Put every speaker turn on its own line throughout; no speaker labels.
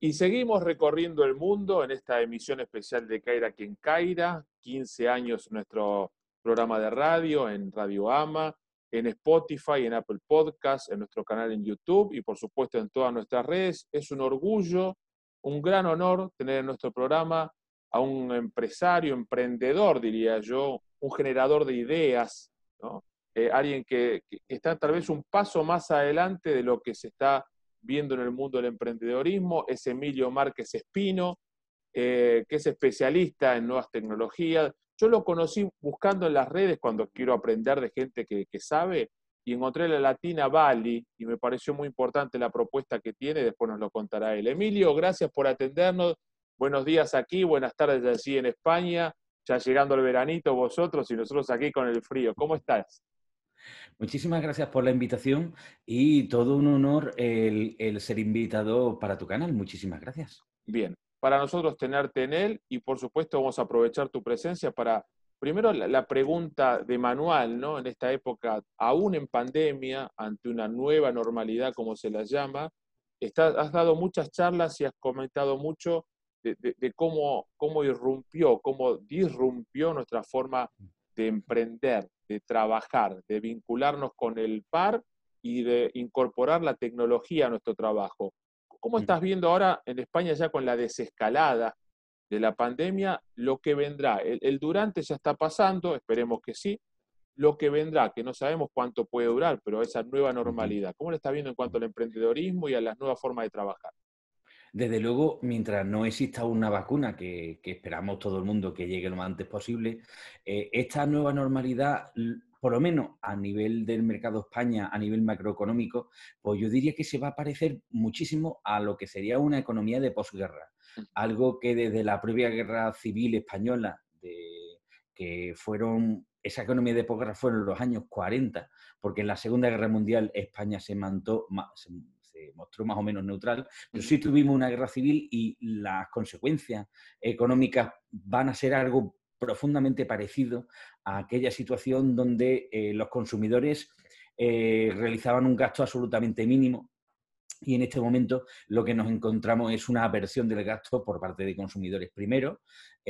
Y seguimos recorriendo el mundo en esta emisión especial de Caira quien Caira, 15 años nuestro programa de radio en Radio Ama, en Spotify, en Apple Podcasts, en nuestro canal en YouTube y por supuesto en todas nuestras redes. Es un orgullo, un gran honor tener en nuestro programa a un empresario, emprendedor, diría yo, un generador de ideas, eh, alguien que, está tal vez un paso más adelante de lo que se está viendo en el mundo del emprendedorismo, es Emilio Márquez Espino, eh, que es especialista en nuevas tecnologías. Yo lo conocí buscando en las redes cuando quiero aprender de gente que, sabe y encontré la Latina Bali y me pareció muy importante la propuesta que tiene, después nos lo contará él. Emilio, gracias por atendernos. Buenos días aquí, buenas tardes allí en España, ya llegando el veranito vosotros y nosotros aquí con el frío. ¿Cómo estás?
Muchísimas gracias por la invitación y todo un honor el, ser invitado para tu canal. Muchísimas gracias.
Bien, para nosotros tenerte en él y por supuesto vamos a aprovechar tu presencia para, primero, la, pregunta de manual, ¿no? En esta época, aún en pandemia, ante una nueva normalidad, como se la llama, has dado muchas charlas y has comentado mucho de, de, cómo, cómo irrumpió, cómo disrumpió nuestra forma de emprender, de trabajar, de vincularnos con el par y de incorporar la tecnología a nuestro trabajo. ¿Cómo estás viendo ahora en España ya con la desescalada de la pandemia lo que vendrá? El, durante ya está pasando, esperemos que sí, lo que vendrá, que no sabemos cuánto puede durar, pero esa nueva normalidad. ¿Cómo lo estás viendo en cuanto al emprendedorismo y a las nuevas formas de trabajar?
Desde luego, mientras no exista una vacuna, que, esperamos todo el mundo que llegue lo más antes posible, eh, esta nueva normalidad, por lo menos a nivel del mercado España, a nivel macroeconómico, pues yo diría que se va a parecer muchísimo a lo que sería una economía de posguerra. Algo que desde la propia guerra civil española, que fueron esa economía de posguerra fueron los años 40, porque en la Segunda Guerra Mundial España se, mantó, mostró más o menos neutral, pero sí tuvimos una guerra civil y las consecuencias económicas van a ser algo profundamente parecido a aquella situación donde eh, los consumidores eh, realizaban un gasto absolutamente mínimo y en este momento lo que nos encontramos es una aversión del gasto por parte de consumidores primero,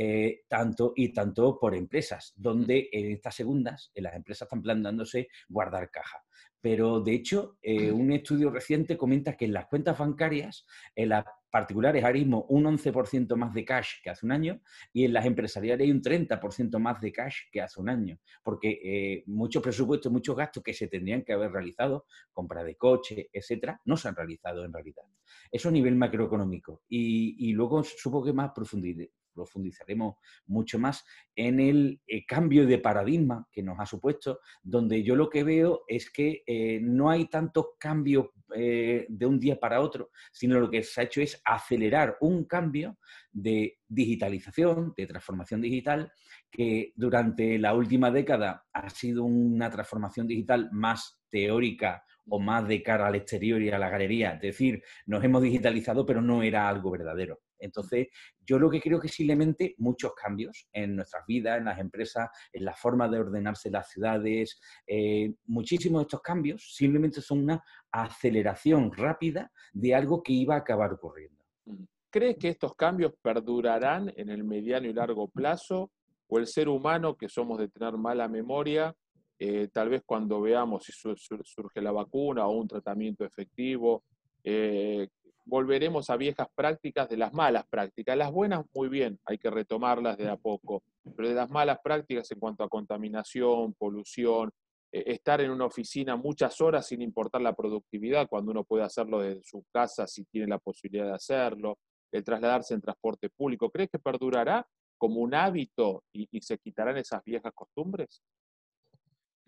eh, tanto y tanto por empresas, donde en estas segundas, en las empresas están planteándose guardar caja. Pero de hecho, eh, un estudio reciente comenta que en las cuentas bancarias, en las particulares ahora mismo un 11% más de cash que hace un año y en las empresariales hay un 30% más de cash que hace un año, porque eh, muchos presupuestos, muchos gastos que se tendrían que haber realizado, compra de coche, etcétera, no se han realizado en realidad. Eso a nivel macroeconómico. Y, y luego supongo que más profundidad profundizaremos mucho más en el eh, cambio de paradigma que nos ha supuesto, donde yo lo que veo es que eh, no hay tantos cambios eh, de un día para otro, sino lo que se ha hecho es acelerar un cambio de digitalización, de transformación digital, que durante la última década ha sido una transformación digital más teórica o más de cara al exterior y a la galería. Es decir, nos hemos digitalizado, pero no era algo verdadero. Entonces, yo lo que creo que simplemente muchos cambios en nuestras vidas, en las empresas, en la forma de ordenarse las ciudades, eh, muchísimos de estos cambios simplemente son una aceleración rápida de algo que iba a acabar ocurriendo.
Mm. ¿Crees que estos cambios perdurarán en el mediano y largo plazo? ¿O el ser humano, que somos de tener mala memoria, eh, tal vez cuando veamos si surge la vacuna o un tratamiento efectivo, eh, volveremos a viejas prácticas de las malas prácticas. Las buenas, muy bien, hay que retomarlas de a poco, pero de las malas prácticas en cuanto a contaminación, polución, eh, estar en una oficina muchas horas sin importar la productividad, cuando uno puede hacerlo desde su casa si tiene la posibilidad de hacerlo, el trasladarse en transporte público, ¿crees que perdurará como un hábito y, y se quitarán esas viejas costumbres?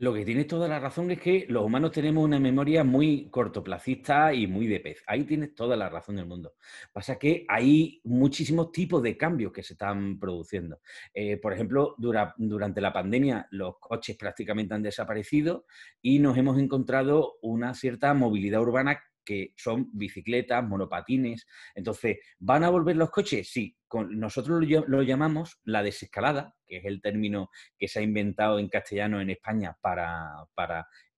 Lo que tienes toda la razón es que los humanos tenemos una memoria muy cortoplacista y muy de pez. Ahí tienes toda la razón del mundo. Pasa que hay muchísimos tipos de cambios que se están produciendo. Eh, por ejemplo, durante la pandemia los coches prácticamente han desaparecido y nos hemos encontrado una cierta movilidad urbana que son bicicletas, monopatines. Entonces, ¿van a volver los coches? Sí, nosotros lo, llamamos la desescalada, que es el término que se ha inventado en castellano en España para,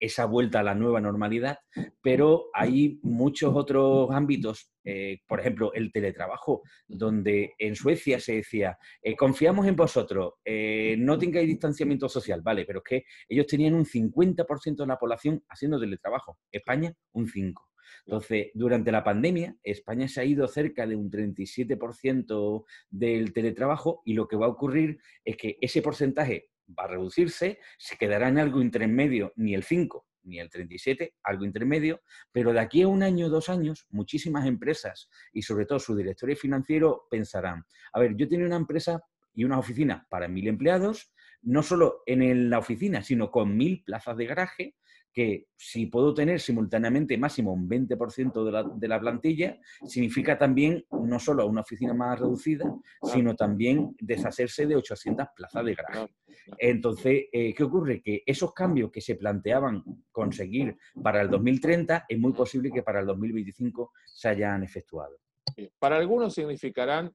esa vuelta a la nueva normalidad, pero hay muchos otros ámbitos, eh, por ejemplo, el teletrabajo, donde en Suecia se decía, eh, confiamos en vosotros, eh, no tengáis distanciamiento social, vale, pero es que ellos tenían un 50% de la población haciendo teletrabajo, España un 5%. Entonces, durante la pandemia, España se ha ido cerca de un 37% del teletrabajo y lo que va a ocurrir es que ese porcentaje va a reducirse, se quedará en algo intermedio, ni el 5 ni el 37, algo intermedio, pero de aquí a un año dos años, muchísimas empresas y sobre todo sus directores financieros pensarán, a ver, yo tengo una empresa y una oficina para mil empleados, no solo en la oficina, sino con mil plazas de garaje, que si puedo tener simultáneamente máximo un 20% de la, de la, plantilla, significa también no solo una oficina más reducida, sino también deshacerse de 800 plazas de garaje. Entonces, eh, ¿qué ocurre? Que esos cambios que se planteaban conseguir para el 2030 es muy posible que para el 2025 se hayan efectuado.
Para algunos significarán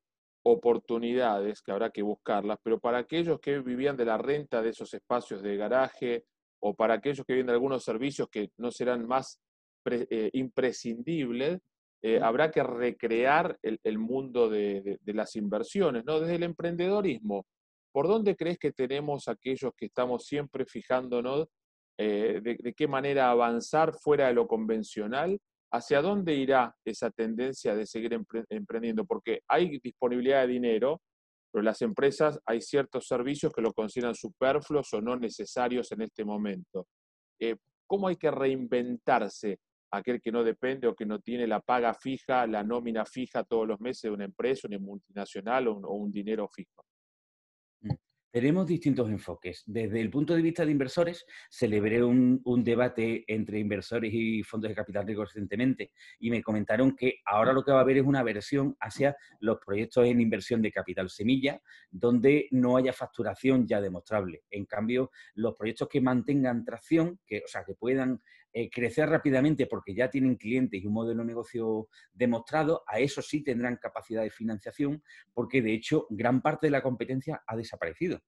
oportunidades que habrá que buscarlas, pero para aquellos que vivían de la renta de esos espacios de garaje, o para aquellos que vienen de algunos servicios que no serán más eh, imprescindibles, eh, habrá que recrear el, mundo de, las inversiones, ¿no? Desde el emprendedorismo, ¿por dónde crees que tenemos aquellos que estamos siempre fijándonos eh, de, qué manera avanzar fuera de lo convencional? ¿Hacia dónde irá esa tendencia de seguir emprendiendo? Porque hay disponibilidad de dinero, pero las empresas hay ciertos servicios que lo consideran superfluos o no necesarios en este momento. Eh, ¿Cómo hay que reinventarse aquel que no depende o que no tiene la paga fija, la nómina fija todos los meses de una empresa, una multinacional o un dinero fijo?
Tenemos distintos enfoques. Desde el punto de vista de inversores, celebré un, debate entre inversores y fondos de capital riesgo recientemente y me comentaron que ahora lo que va a haber es una versión hacia los proyectos en inversión de capital semilla, donde no haya facturación ya demostrable. En cambio, los proyectos que mantengan tracción, que, o sea, que puedan eh, crecer rápidamente porque ya tienen clientes y un modelo de negocio demostrado, a eso sí tendrán capacidad de financiación porque de hecho gran parte de la competencia ha desaparecido.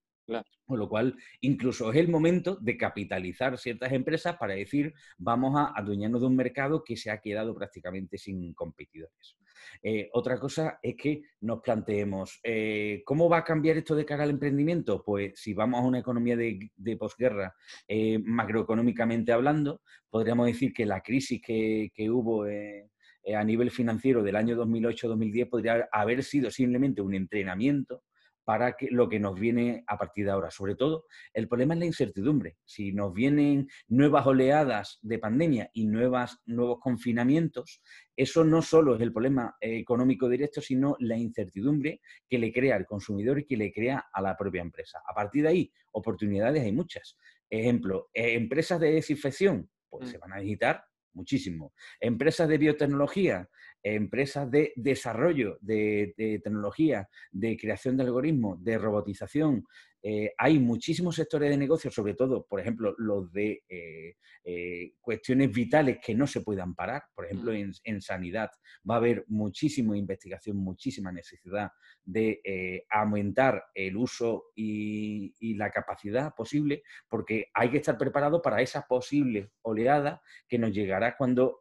Con lo cual, incluso es el momento de capitalizar ciertas empresas para decir, vamos a adueñarnos de un mercado que se ha quedado prácticamente sin competidores. Eh, otra cosa es que nos planteemos, eh, ¿cómo va a cambiar esto de cara al emprendimiento? Pues si vamos a una economía de, posguerra, eh, macroeconómicamente hablando, podríamos decir que la crisis que, que hubo a nivel financiero del año 2008-2010 podría haber sido simplemente un entrenamiento para que, lo que nos viene a partir de ahora. Sobre todo, el problema es la incertidumbre. Si nos vienen nuevas oleadas de pandemia y nuevas, nuevos confinamientos, eso no solo es el problema económico directo, sino la incertidumbre que le crea al consumidor y que le crea a la propia empresa. A partir de ahí, oportunidades hay muchas. Ejemplo, empresas de desinfección, pues mm. se van a digitar muchísimo. Empresas de biotecnología, empresas de desarrollo de, tecnología, de creación de algoritmos, de robotización. Eh, hay muchísimos sectores de negocio, sobre todo, por ejemplo, los de eh, eh, cuestiones vitales que no se puedan parar. Por ejemplo, mm. en, sanidad va a haber muchísima investigación, muchísima necesidad de aumentar el uso y, la capacidad posible, porque hay que estar preparado para esa posible oleada que nos llegará cuando,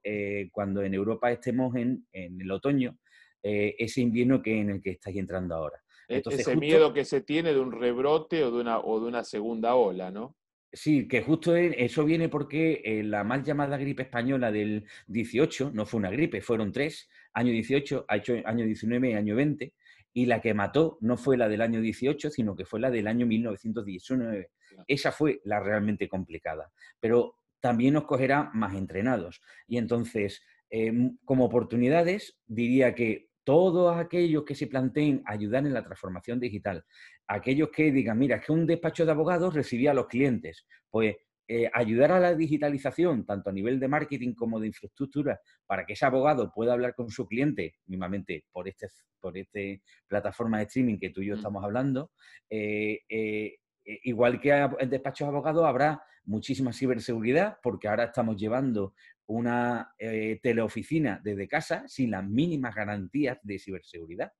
cuando en Europa estemos en, en el otoño, ese invierno que en el que estáis entrando ahora.
E-, ese miedo que se tiene de un rebrote o de una, o de una segunda ola, ¿no?
Sí, que justo eso viene porque eh, la mal llamada gripe española del 18 no fue una gripe, fueron tres, año 18, año 19 y año 20, y la que mató no fue la del año 18, sino que fue la del año 1919. Esa fue la realmente complicada, pero también nos cogerá más entrenados. Y entonces, Em, como oportunidades, diría que todos aquellos que se planteen ayudar en la transformación digital, aquellos que digan, mira, es que un despacho de abogados recibía a los clientes, pues eh, ayudar a la digitalización, tanto a nivel de marketing como de infraestructura, para que ese abogado pueda hablar con su cliente, mismamente por este, por este plataforma de streaming que tú y yo mm. estamos hablando, eh, eh, igual que en despachos de abogados habrá muchísima ciberseguridad, porque ahora estamos llevando una eh, teleoficina desde casa sin las mínimas garantías de ciberseguridad.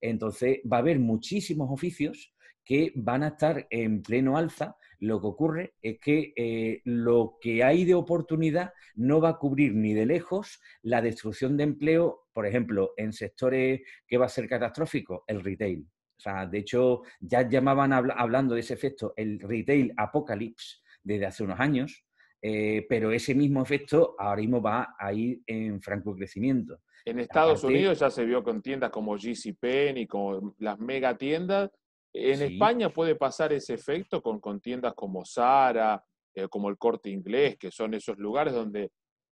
Entonces, va a haber muchísimos oficios que van a estar en pleno alza. Lo que ocurre es que eh, lo que hay de oportunidad no va a cubrir ni de lejos la destrucción de empleo, por ejemplo, en sectores que va a ser catastrófico, el retail. O sea, de hecho, ya llamaban hablando de ese efecto el retail apocalypse desde hace unos años, eh, pero ese mismo efecto ahora mismo va a ir en franco crecimiento.
En Estados Unidos ya se vio con tiendas como GCPenney y con las mega tiendas. En España puede pasar ese efecto con, con tiendas como Zara, eh, como el Corte Inglés, que son esos lugares donde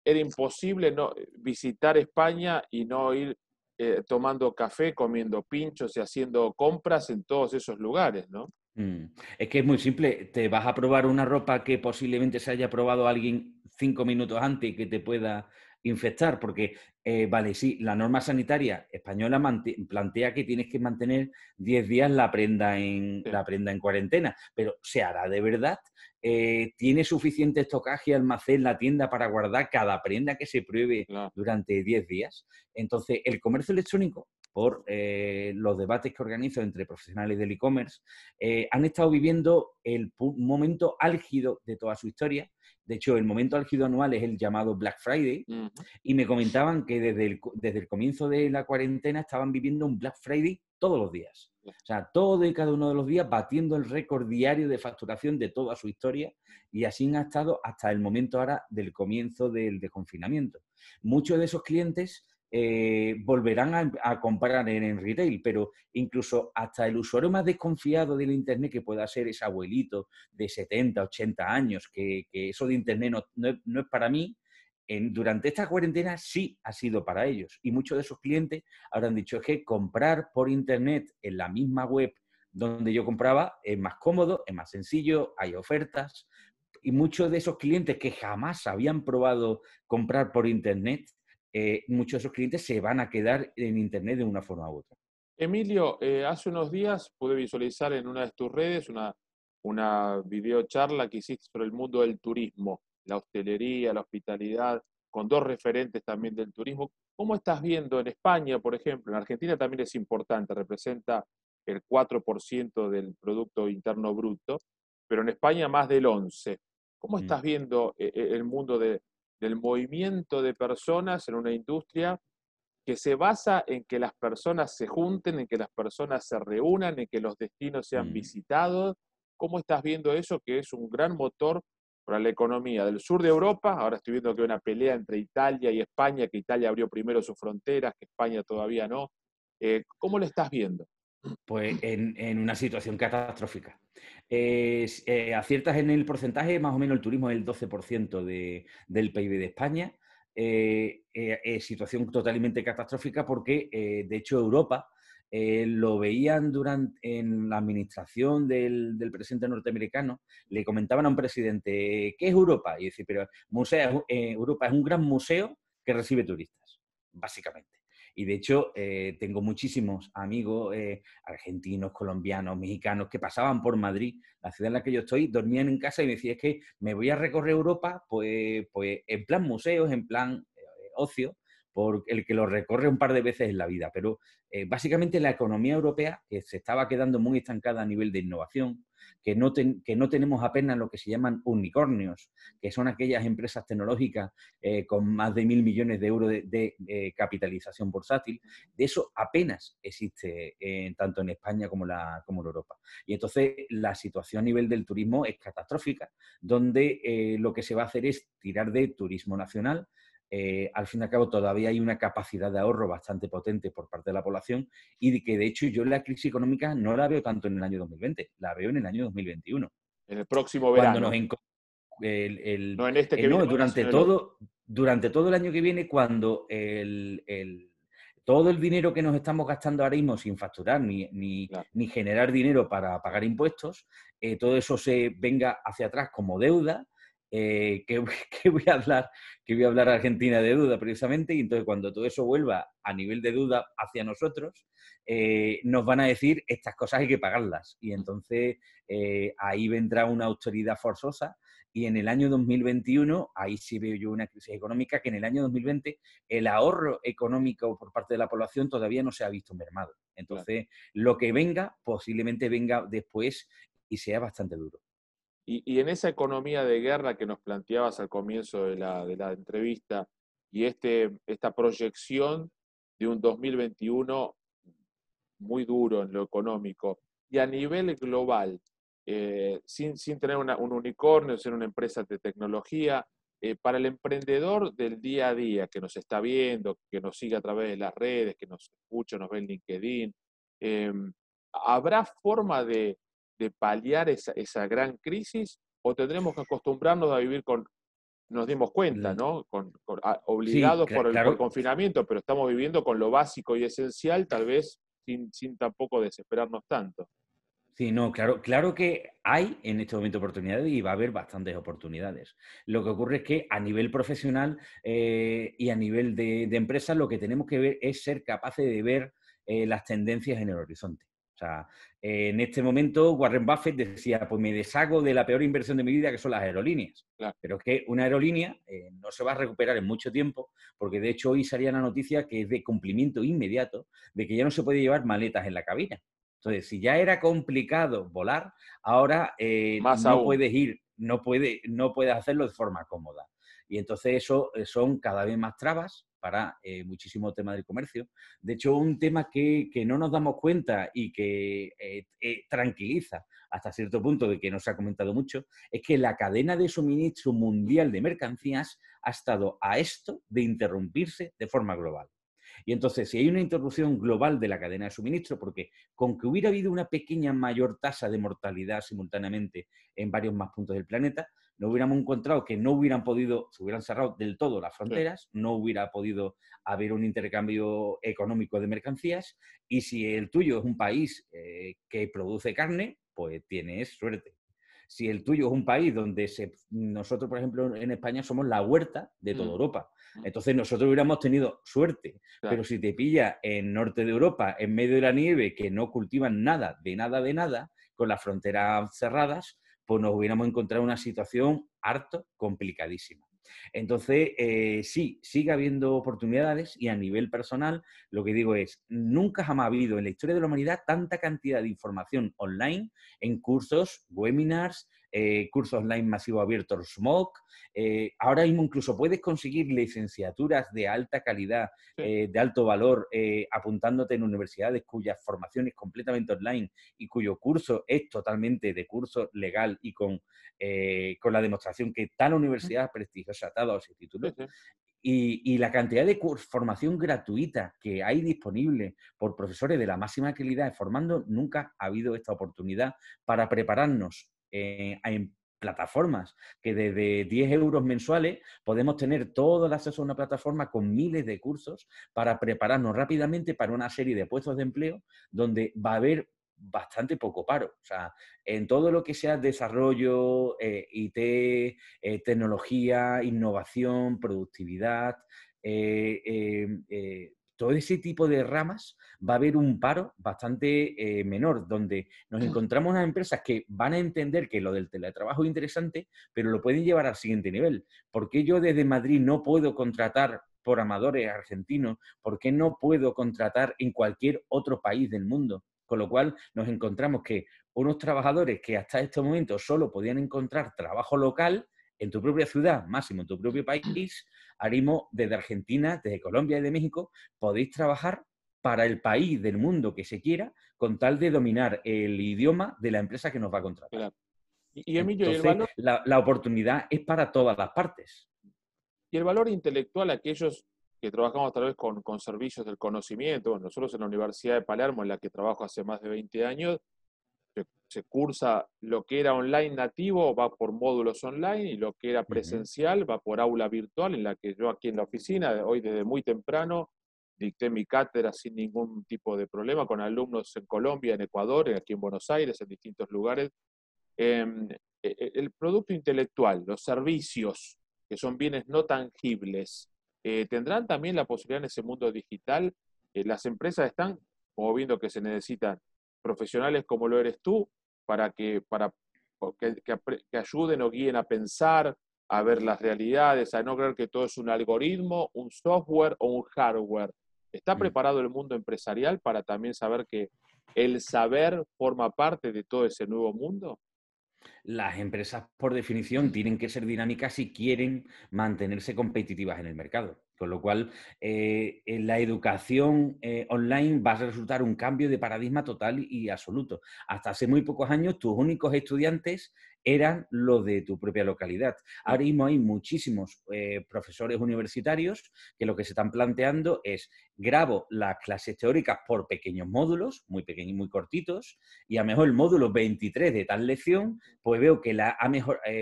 era imposible no, visitar España y no ir eh, tomando café, comiendo pinchos y haciendo compras en todos esos lugares, ¿no?
Mm. Es que es muy simple, te vas a probar una ropa que posiblemente se haya probado alguien cinco minutos antes y que te pueda infectar, porque, eh, vale, sí, la norma sanitaria española plantea que tienes que mantener 10 días la prenda, en, la prenda en cuarentena, pero ¿se hará de verdad? Eh, ¿Tiene suficiente estocaje y almacén la tienda para guardar cada prenda que se pruebe durante 10 días? Entonces, el comercio electrónico por eh, los debates que organizo entre profesionales del e-commerce, han estado viviendo el momento álgido de toda su historia de hecho, el momento álgido anual es el llamado Black Friday y me comentaban que desde el, desde el comienzo de la cuarentena estaban viviendo un Black Friday todos los días. O sea, todo y cada uno de los días batiendo el récord diario de facturación de toda su historia y así han estado hasta el momento ahora del comienzo del desconfinamiento. Muchos de esos clientes eh, volverán a, comprar en, retail, pero incluso hasta el usuario más desconfiado del Internet, que pueda ser ese abuelito de 70, 80 años, que, eso de Internet no, es para mí, en, durante esta cuarentena sí ha sido para ellos. Y muchos de esos clientes habrán dicho que comprar por Internet en la misma web donde yo compraba es más cómodo, es más sencillo, hay ofertas. Y muchos de esos clientes que jamás habían probado comprar por Internet eh, muchos de esos clientes se van a quedar en Internet de una forma u otra.
Emilio, eh, hace unos días pude visualizar en una de tus redes una, una videocharla que hiciste sobre el mundo del turismo, la hostelería, la hospitalidad, con dos referentes también del turismo. ¿Cómo estás viendo en España, por ejemplo? En Argentina también es importante, representa el 4% del Producto Interno Bruto, pero en España más del 11%. ¿Cómo mm. estás viendo eh, el mundo de, del movimiento de personas en una industria que se basa en que las personas se junten, en que las personas se reúnan, en que los destinos sean mm. visitados. ¿Cómo estás viendo eso que es un gran motor para la economía del sur de Europa? Ahora estoy viendo que hay una pelea entre Italia y España, que Italia abrió primero sus fronteras, que España todavía no. Eh, ¿Cómo lo estás viendo?
Pues en, una situación catastrófica. Eh, aciertas en el porcentaje, más o menos el turismo es el 12% del PIB de España. Eh, eh, situación totalmente catastrófica porque, de hecho, Europa lo veían durante en la administración del, presidente norteamericano, le comentaban a un presidente, ¿qué es Europa? Y dice, pero museo, Europa es un gran museo que recibe turistas, básicamente. Y de hecho, eh, tengo muchísimos amigos eh, argentinos, colombianos, mexicanos que pasaban por Madrid, la ciudad en la que yo estoy, dormían en casa y me decían, es que me voy a recorrer Europa, pues, pues en plan museos, en plan eh, ocio, por el que lo recorre un par de veces en la vida. Pero básicamente la economía europea, que se estaba quedando muy estancada a nivel de innovación, que no, que no tenemos apenas lo que se llaman unicornios, que son aquellas empresas tecnológicas eh, con más de mil millones de euros de, capitalización bursátil. De eso apenas existe tanto en España como, en Europa. Y entonces la situación a nivel del turismo es catastrófica, donde eh, lo que se va a hacer es tirar de turismo nacional, eh, al fin y al cabo todavía hay una capacidad de ahorro bastante potente por parte de la población y que de hecho yo la crisis económica no la veo tanto en el año 2020, la veo en el año 2021.
En el próximo verano.
no en este que eh, viene, durante, todo, durante todo el año que viene, cuando el, todo el dinero que nos estamos gastando ahora mismo sin facturar ni, ni, generar dinero para pagar impuestos, eh, todo eso se venga hacia atrás como deuda eh, que, voy a hablar, que voy a hablar Argentina de duda precisamente, y entonces cuando todo eso vuelva a nivel de duda hacia nosotros, eh, nos van a decir estas cosas hay que pagarlas. Y entonces eh, ahí vendrá una autoridad forzosa y en el año 2021, ahí sí veo yo una crisis económica, que en el año 2020 el ahorro económico por parte de la población todavía no se ha visto mermado. Entonces, lo que venga posiblemente venga después y sea bastante duro.
Y, en esa economía de guerra que nos planteabas al comienzo de la, de la entrevista y este, esta proyección de un 2021 muy duro en lo económico y a nivel global, eh, sin, sin, tener un unicornio, ser una empresa de tecnología, eh, para el emprendedor del día a día que nos está viendo, que nos sigue a través de las redes, que nos escucha, nos ve en LinkedIn, em, ¿habrá forma de, de paliar esa, esa, gran crisis o tendremos que acostumbrarnos a vivir con, nos dimos cuenta, ¿no? Con, obligados por el confinamiento, pero estamos viviendo con lo básico y esencial, tal vez sin, sin tampoco desesperarnos tanto.
Sí, no, claro, claro que hay en este momento oportunidades y va a haber bastantes oportunidades. Lo que ocurre es que a nivel profesional eh, y a nivel de, de empresa lo que tenemos que ver es ser capaces de ver eh, las tendencias en el horizonte. O sea, en este momento Warren Buffett decía, pues me deshago de la peor inversión de mi vida, que son las aerolíneas. Pero es que una aerolínea eh, no se va a recuperar en mucho tiempo, porque de hecho hoy salía la noticia que es de cumplimiento inmediato de que ya no se puede llevar maletas en la cabina. Entonces, si ya era complicado volar, ahora eh, no puedes ir, no, puede, no puedes hacerlo de forma cómoda. Y entonces eso eh, son cada vez más trabas para eh, muchísimo tema del comercio. De hecho, un tema que, no nos damos cuenta y que eh, tranquiliza hasta cierto punto de que no se ha comentado mucho, es que la cadena de suministro mundial de mercancías ha estado a esto de interrumpirse de forma global. Y entonces, si hay una interrupción global de la cadena de suministro, porque con que hubiera habido una pequeña mayor tasa de mortalidad simultáneamente en varios más puntos del planeta, no hubiéramos encontrado que no hubieran podido, se hubieran cerrado del todo las fronteras, no hubiera podido haber un intercambio económico de mercancías y si el tuyo es un país eh, que produce carne, pues tienes suerte. Si el tuyo es un país donde se, nosotros, por ejemplo, en España somos la huerta de toda mm. Europa, mm. entonces nosotros hubiéramos tenido suerte. Pero si te pilla en norte de Europa, en medio de la nieve, que no cultivan nada, de nada, de nada, con las fronteras cerradas, pues nos hubiéramos encontrado una situación harto complicadísima. Entonces, eh, sí, sigue habiendo oportunidades y a nivel personal, lo que digo es, nunca jamás ha habido en la historia de la humanidad tanta cantidad de información online en cursos, webinars, eh, cursos online masivo abiertos, SMOC. Eh, ahora mismo incluso puedes conseguir licenciaturas de alta calidad, eh, de alto valor, apuntándote en universidades cuyas formación es completamente online y cuyo curso es totalmente de curso legal y con, con la demostración que tal universidad prestigiosa ha dado ese título. Y, y, la cantidad de formación gratuita que hay disponible por profesores de la máxima calidad formando, nunca ha habido esta oportunidad para prepararnos eh, en plataformas que desde 10 euros mensuales podemos tener todo el acceso a una plataforma con miles de cursos para prepararnos rápidamente para una serie de puestos de empleo donde va a haber bastante poco paro. O sea, en todo lo que sea desarrollo, eh, IT, eh, tecnología, innovación, productividad, todo ese tipo de ramas va a haber un paro bastante eh, menor, donde nos encontramos unas empresas que van a entender que lo del teletrabajo es interesante, pero lo pueden llevar al siguiente nivel. ¿Por qué yo desde Madrid no puedo contratar por amadores argentinos? ¿Por qué no puedo contratar en cualquier otro país del mundo? Con lo cual nos encontramos que unos trabajadores que hasta este momento solo podían encontrar trabajo local, en tu propia ciudad, máximo en tu propio país, haremos desde Argentina, desde Colombia y de México, podéis trabajar para el país del mundo que se quiera, con tal de dominar el idioma de la empresa que nos va a contratar. Y, Emilio, el valor... la, oportunidad es para todas las partes.
Y el valor intelectual, aquellos que trabajamos tal vez con, con servicios del conocimiento, nosotros en la Universidad de Palermo, en la que trabajo hace más de 20 años, se cursa lo que era online nativo, va por módulos online, y lo que era presencial va por aula virtual, en la que yo aquí en la oficina, hoy desde muy temprano, dicté mi cátedra sin ningún tipo de problema, con alumnos en Colombia, en Ecuador, aquí en Buenos Aires, en distintos lugares. Em, eh, eh, el producto intelectual, los servicios, que son bienes no tangibles, ¿tendrán también la posibilidad en ese mundo digital? las empresas están, como viendo que se necesitan profesionales como lo eres tú, para que, para que, ayuden o guíen a pensar, a ver las realidades, a no creer que todo es un algoritmo, un software o un hardware. ¿Está preparado el mundo empresarial para también saber que el saber forma parte de todo ese nuevo mundo?
Las empresas, por definición, tienen que ser dinámicas si quieren mantenerse competitivas en el mercado. Con lo cual, eh, en la educación eh, online va a resultar un cambio de paradigma total y absoluto. Hasta hace muy pocos años, tus únicos estudiantes eran los de tu propia localidad. Ahora mismo hay muchísimos eh, profesores universitarios que lo que se están planteando es grabo las clases teóricas por pequeños módulos, muy pequeños y muy cortitos, y a lo mejor el módulo 23 de tal lección, pues veo que la,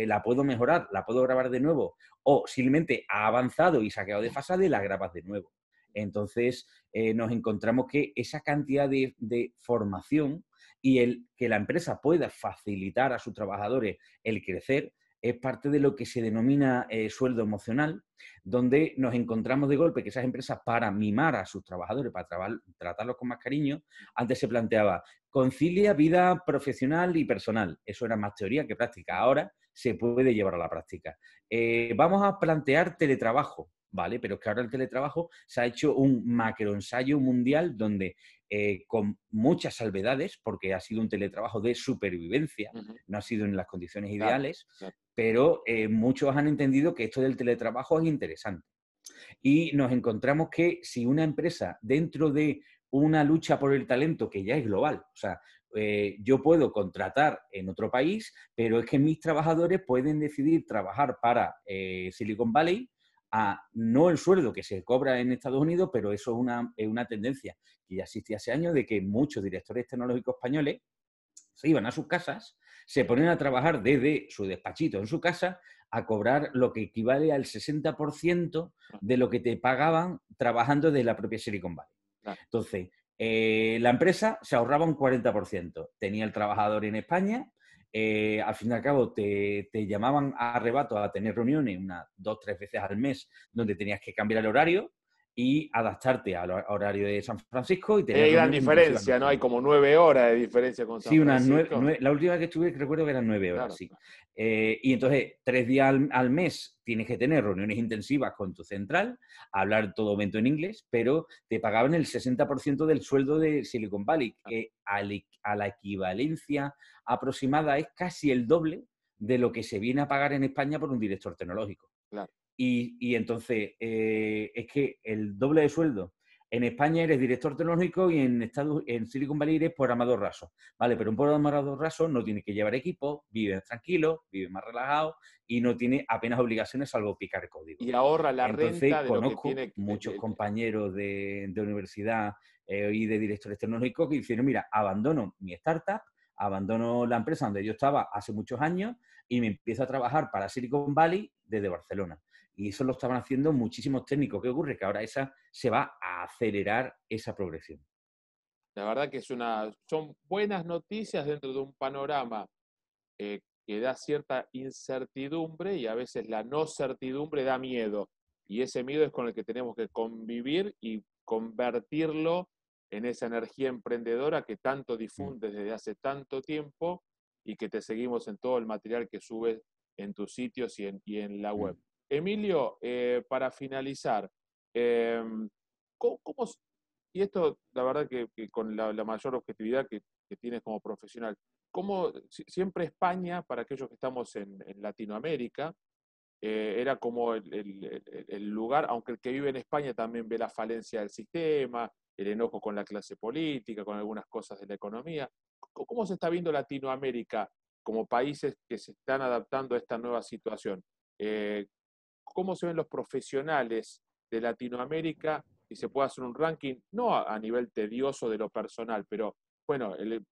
la puedo mejorar, la puedo grabar de nuevo o simplemente ha avanzado y se ha quedado desfasada y la grabas de nuevo. Entonces, eh, nos encontramos que esa cantidad de, formación y el que la empresa pueda facilitar a sus trabajadores el crecer es parte de lo que se denomina eh, sueldo emocional, donde nos encontramos de golpe que esas empresas, para mimar a sus trabajadores, para tratarlos con más cariño, antes se planteaba, concilia vida profesional y personal. Eso era más teoría que práctica. Ahora se puede llevar a la práctica. Eh, vamos a plantear teletrabajo, ¿vale? Pero es que ahora el teletrabajo se ha hecho un macroensayo mundial donde eh, con muchas salvedades, porque ha sido un teletrabajo de supervivencia, no ha sido en las condiciones ideales, pero eh, muchos han entendido que esto del teletrabajo es interesante. Y nos encontramos que si una empresa dentro de una lucha por el talento que ya es global, o sea, eh, yo puedo contratar en otro país, pero es que mis trabajadores pueden decidir trabajar para eh, Silicon Valley a no el sueldo que se cobra en Estados Unidos, pero eso es una, es una tendencia que ya existía hace años de que muchos directores tecnológicos españoles se iban a sus casas, se ponen a trabajar desde su despachito en su casa a cobrar lo que equivale al 60% de lo que te pagaban trabajando desde la propia Silicon Valley. Entonces, eh, la empresa se ahorraba un 40%. Tenía el trabajador en España, eh, al fin y al cabo te, llamaban a arrebato a tener reuniones unas dos, tres veces al mes donde tenías que cambiar el horario y adaptarte al horario de San Francisco. Y
Hay gran diferencia, ¿no? Hay como nueve horas de diferencia con San
sí,
Francisco.
Nueve, la última que estuve recuerdo que eran nueve horas, sí. Eh, y entonces, tres días al, mes tienes que tener reuniones intensivas con tu central, hablar todo momento en inglés, pero te pagaban el 60% del sueldo de Silicon Valley, que a la equivalencia aproximada es casi el doble de lo que se viene a pagar en España por un director tecnológico. Claro. Y, entonces, eh, es que el doble de sueldo. En España eres director tecnológico y en, Estados, en Silicon Valley eres programador raso. Vale, pero un programador raso no tiene que llevar equipo, vive tranquilo, vive más relajado y no tiene apenas obligaciones salvo picar código.
Y ahorra la
Entonces,
renta
de conozco lo que tiene... muchos compañeros de, universidad eh, y de directores tecnológicos que dicen, mira, abandono mi startup, abandono la empresa donde yo estaba hace muchos años y me empiezo a trabajar para Silicon Valley desde Barcelona. Y eso lo estaban haciendo muchísimos técnicos. ¿Qué ocurre? Que ahora esa se va a acelerar esa progresión.
La verdad que es una, son buenas noticias dentro de un panorama eh, que da cierta incertidumbre y a veces la no certidumbre da miedo. Y ese miedo es con el que tenemos que convivir y convertirlo en esa energía emprendedora que tanto mm. difundes desde hace tanto tiempo y que te seguimos en todo el material que subes en tus sitios y en, y en la mm. web. Emilio, eh, para finalizar, em, ¿cómo, y esto la verdad que, con la, mayor objetividad que, tienes como profesional, ¿cómo siempre España, para aquellos que estamos en, Latinoamérica, eh, era como el, lugar, aunque el que vive en España también ve la falencia del sistema, el enojo con la clase política, con algunas cosas de la economía. ¿Cómo se está viendo Latinoamérica como países que se están adaptando a esta nueva situación? Eh, cómo se ven los profesionales de Latinoamérica y se puede hacer un ranking, no a, nivel tedioso de lo personal, pero bueno, el,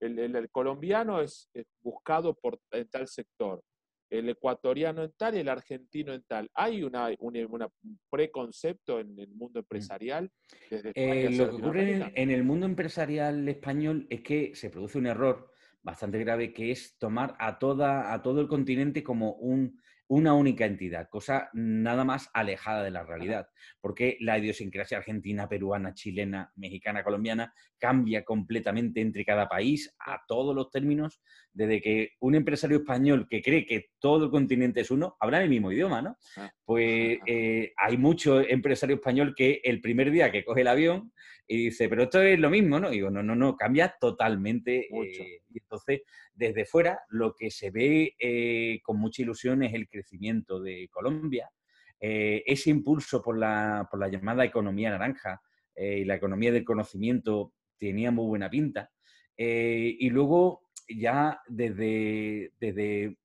colombiano es, buscado por, en tal sector, el ecuatoriano en tal y el argentino en tal. ¿Hay una, un preconcepto en el mundo empresarial?
Eh, lo que ocurre en el mundo empresarial español es que se produce un error bastante grave, que es tomar a, toda, a todo el continente como un, una única entidad, cosa nada más alejada de la realidad, porque la idiosincrasia argentina, peruana, chilena, mexicana, colombiana cambia completamente entre cada país a todos los términos, desde que un empresario español que cree que todo el continente es uno, habla el mismo idioma, ¿no? Ah. Pues eh, hay mucho empresario español que el primer día que coge el avión y dice, pero esto es lo mismo, ¿no? Y digo, no, no, no, cambia totalmente. Eh, y entonces, desde fuera, lo que se ve eh, con mucha ilusión es el crecimiento de Colombia, eh, ese impulso por la, por la, llamada economía naranja y la economía del conocimiento tenía muy buena pinta. y luego, ya desde, desde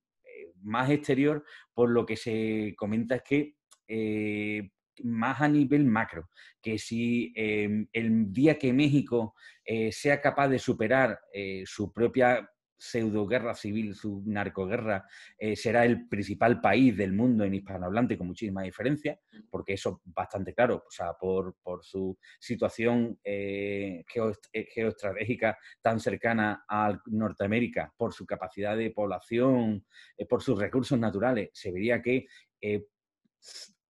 más exterior, por lo que se comenta es que más a nivel macro, que si el día que México eh, sea capaz de superar eh, su propia pseudoguerra civil, su narcoguerra, eh, será el principal país del mundo en hispanohablante con muchísima diferencia, porque eso es bastante claro, o sea, por, su situación geoestratégica tan cercana a Norteamérica, por su capacidad de población, por sus recursos naturales, se vería que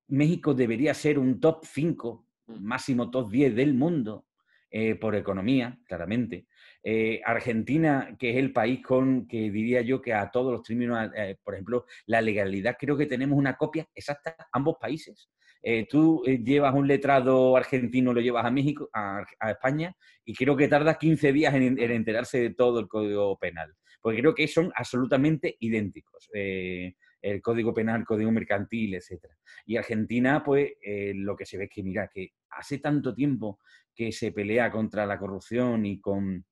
México debería ser un top 5, mm. máximo top 10 del mundo eh, por economía, claramente. Eh, Argentina, que es el país con que diría yo que a todos los términos, eh, por ejemplo, la legalidad, creo que tenemos una copia exacta ambos países. tú llevas un letrado argentino, lo llevas a México, a, España, y creo que tarda 15 días en, en, enterarse de todo el código penal, porque creo que son absolutamente idénticos el Código Penal, el Código Mercantil, etc. Y Argentina, pues eh, lo que se ve es que, mira, que hace tanto tiempo que se pelea contra la corrupción y con,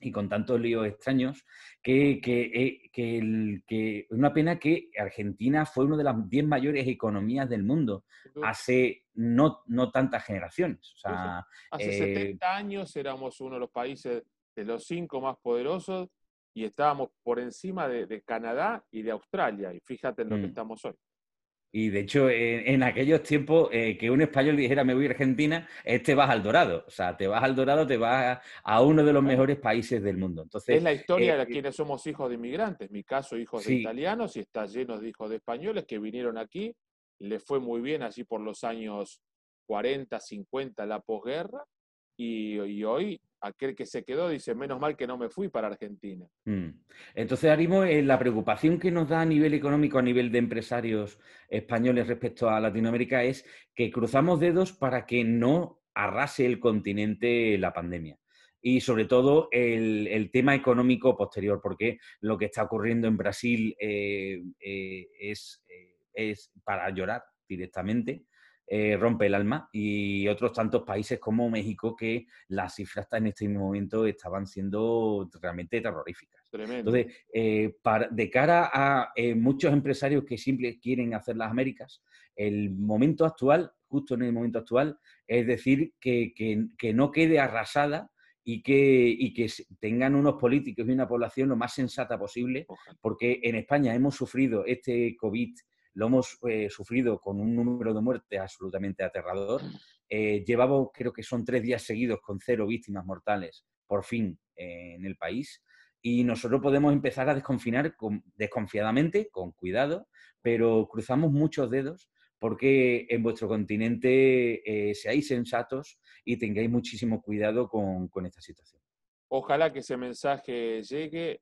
y con tantos líos extraños, que, que, eh, que, una pena que Argentina fue una de las 10 mayores economías del mundo hace no, no tantas generaciones.
hace 70 eh, años éramos uno de los países de los cinco más poderosos y estábamos por encima de, Canadá y de Australia, y fíjate en lo que mm. estamos hoy.
Y de hecho, en, aquellos tiempos, eh, que un español dijera me voy a Argentina, este vas al Dorado. O sea, te vas al Dorado, te vas a, uno de los mejores países del mundo. Entonces,
es la historia de eh, quienes somos hijos de inmigrantes. En mi caso, hijos de italianos, y está lleno de hijos de españoles que vinieron aquí. Le fue muy bien allí por los años 40, 50, la posguerra. Y, hoy aquel que se quedó dice, menos mal que no me fui para Argentina.
Mm. Entonces, Arimo, eh, la preocupación que nos da a nivel económico, a nivel de empresarios españoles respecto a Latinoamérica es que cruzamos dedos para que no arrase el continente la pandemia. Y sobre todo el, tema económico posterior, porque lo que está ocurriendo en Brasil eh, eh, es para llorar directamente. Eh, rompe el alma y otros tantos países como México que las cifras en este momento estaban siendo realmente terroríficas. Entonces, eh, de cara a eh, muchos empresarios que siempre quieren hacer las Américas, el momento actual, justo en el momento actual, es decir, que, no quede arrasada y que, y que, tengan unos políticos y una población lo más sensata posible, porque en España hemos sufrido este COVID lo hemos eh, sufrido con un número de muertes absolutamente aterrador. Eh, llevamos, creo que son tres días seguidos con cero víctimas mortales, por fin, eh, en el país. Y nosotros podemos empezar a desconfinar desconfiadamente, con cuidado, pero cruzamos muchos dedos porque en vuestro continente seáis sensatos y tengáis muchísimo cuidado con, esta situación.
Ojalá que ese mensaje llegue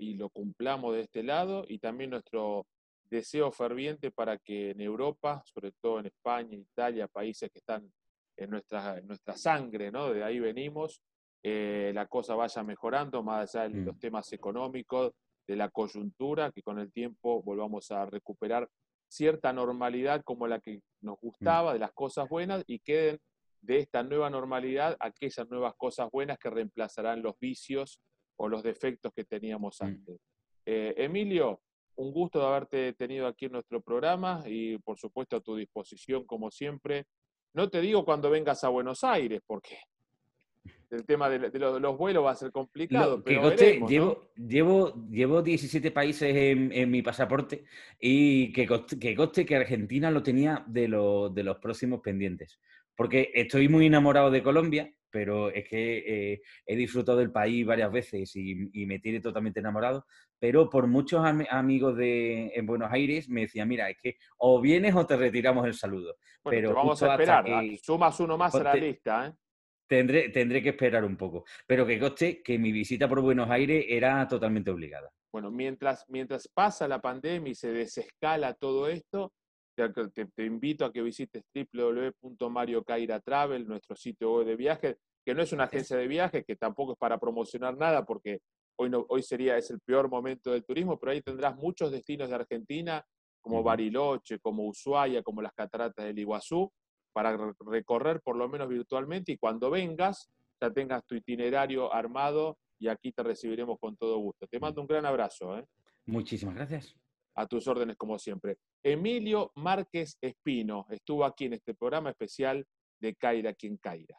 y lo cumplamos de este lado y también nuestro deseo ferviente para que en Europa, sobre todo en España, Italia, países que están en nuestra, nuestra sangre, ¿no? De ahí venimos, eh, la cosa vaya mejorando, más allá de los mm. temas económicos, de la coyuntura, que con el tiempo volvamos a recuperar cierta normalidad como la que nos mm. gustaba, de las cosas buenas, y queden de esta nueva normalidad aquellas nuevas cosas buenas que reemplazarán los vicios o los defectos que teníamos mm. antes. Eh, Emilio, un gusto de haberte tenido aquí en nuestro programa y por supuesto a tu disposición como siempre. No te digo cuando vengas a Buenos Aires, porque el tema de, los, vuelos va a ser complicado. pero
llevo, llevo, llevo 17 países en, mi pasaporte y que coste, que que Argentina lo tenía de, de los próximos pendientes. Porque estoy muy enamorado de Colombia, pero es que eh, he disfrutado del país varias veces y, me tiene totalmente enamorado. Pero por muchos amigos de, en Buenos Aires me decían, mira, es que o vienes o te retiramos el saludo. pero
vamos a esperar, sumas uno más a la lista. ¿eh?
Tendré, tendré que esperar un poco. Pero que coste que mi visita por Buenos Aires era totalmente obligada.
Bueno, mientras, mientras pasa la pandemia y se desescala todo esto, te, invito a que visites www.mariocairatravel, nuestro sitio web de viajes, que no es una agencia de viajes, que tampoco es para promocionar nada, porque hoy, no, hoy sería, es el peor momento del turismo, pero ahí tendrás muchos destinos de Argentina, como Bariloche, como Ushuaia, como las cataratas del Iguazú, para recorrer por lo menos virtualmente y cuando vengas ya tengas tu itinerario armado y aquí te recibiremos con todo gusto. Te mando un gran abrazo. ¿eh?
Muchísimas gracias
a tus órdenes como siempre. Emilio Márquez Espino estuvo aquí en este programa especial de Caira quien Caira.